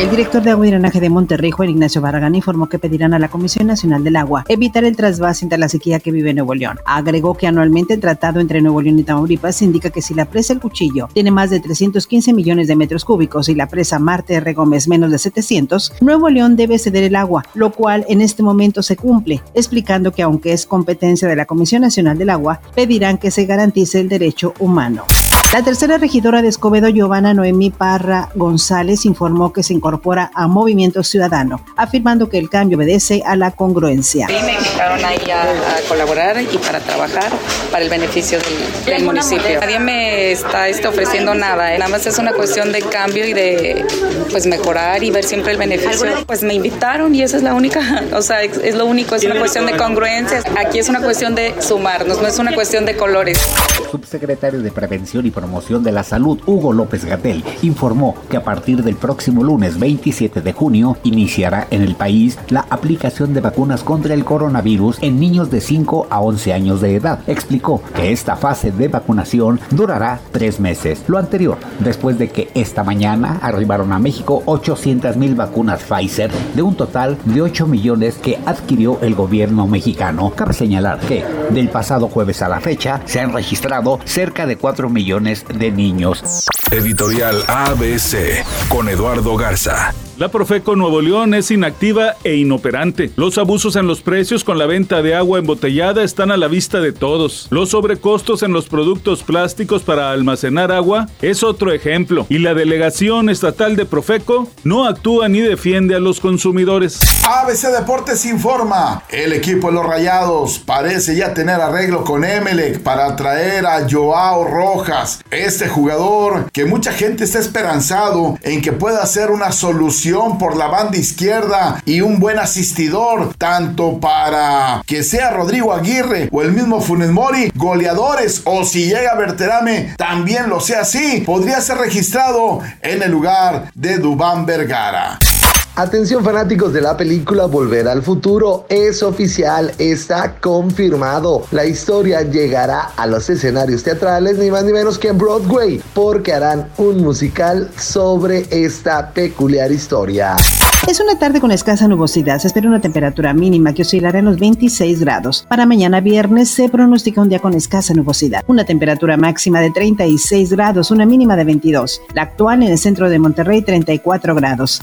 El director de Agua y Drenaje de Monterrey, Juan Ignacio Barragán, informó que pedirán a la Comisión Nacional del Agua evitar el trasvase ante la sequía que vive Nuevo León. Agregó que anualmente el tratado entre Nuevo León y Tamaulipas indica que si la presa El Cuchillo tiene más de 315 millones de metros cúbicos y la presa Marte R. Gómez menos de 700, Nuevo León debe ceder el agua, lo cual en este momento se cumple, explicando que aunque es competencia de la Comisión Nacional del Agua, pedirán que se garantice el derecho humano. La tercera regidora de Escobedo, Giovanna Noemí Parra González, informó que se incorpora a Movimiento Ciudadano, afirmando que el cambio obedece a la congruencia. Sí, me invitaron ahí a, colaborar y para trabajar para el beneficio del, municipio. Nadie me está este, ofreciendo nada, ¿eh? nada más es una cuestión de cambio y de pues mejorar y ver siempre el beneficio. Pues me invitaron y esa es la única, o sea, es lo único, es una cuestión de congruencia. Aquí es una cuestión de sumarnos, no es una cuestión de colores. Subsecretario de Prevención y Promoción de la Salud, Hugo López Gatel, informó que a partir del próximo lunes 27 de junio iniciará en el país la aplicación de vacunas contra el coronavirus en niños de 5 a 11 años de edad. Explicó que esta fase de vacunación durará tres meses. Lo anterior, después de que esta mañana arribaron a México 800 mil vacunas Pfizer de un total de 8 millones que adquirió el gobierno mexicano. Cabe señalar que del pasado jueves a la fecha se han registrado cerca de 4 millones de niños. Editorial ABC con Eduardo Garza. La Profeco Nuevo León es inactiva e inoperante. Los abusos en los precios con la venta de agua embotellada están a la vista de todos. Los sobrecostos en los productos plásticos para almacenar agua es otro ejemplo. Y la delegación estatal de Profeco no actúa ni defiende a los consumidores. ABC Deportes informa. El equipo de los Rayados parece ya tener arreglo con Emelec para traer a Joao Rojas. Este jugador que mucha gente está esperanzado en que pueda ser una solución por la banda izquierda y un buen asistidor, tanto para que sea Rodrigo Aguirre o el mismo Funes Mori, goleadores, o si llega Berterame, también lo sea así, podría ser registrado en el lugar de Dubán Vergara. Atención fanáticos de la película Volver al Futuro, es oficial, está confirmado. La historia llegará a los escenarios teatrales ni más ni menos que en Broadway, porque harán un musical sobre esta peculiar historia. Es una tarde con escasa nubosidad. Se espera una temperatura mínima que oscilará en los 26 grados. Para mañana viernes se pronostica un día con escasa nubosidad. Una temperatura máxima de 36 grados, una mínima de 22. La actual en el centro de Monterrey 34 grados.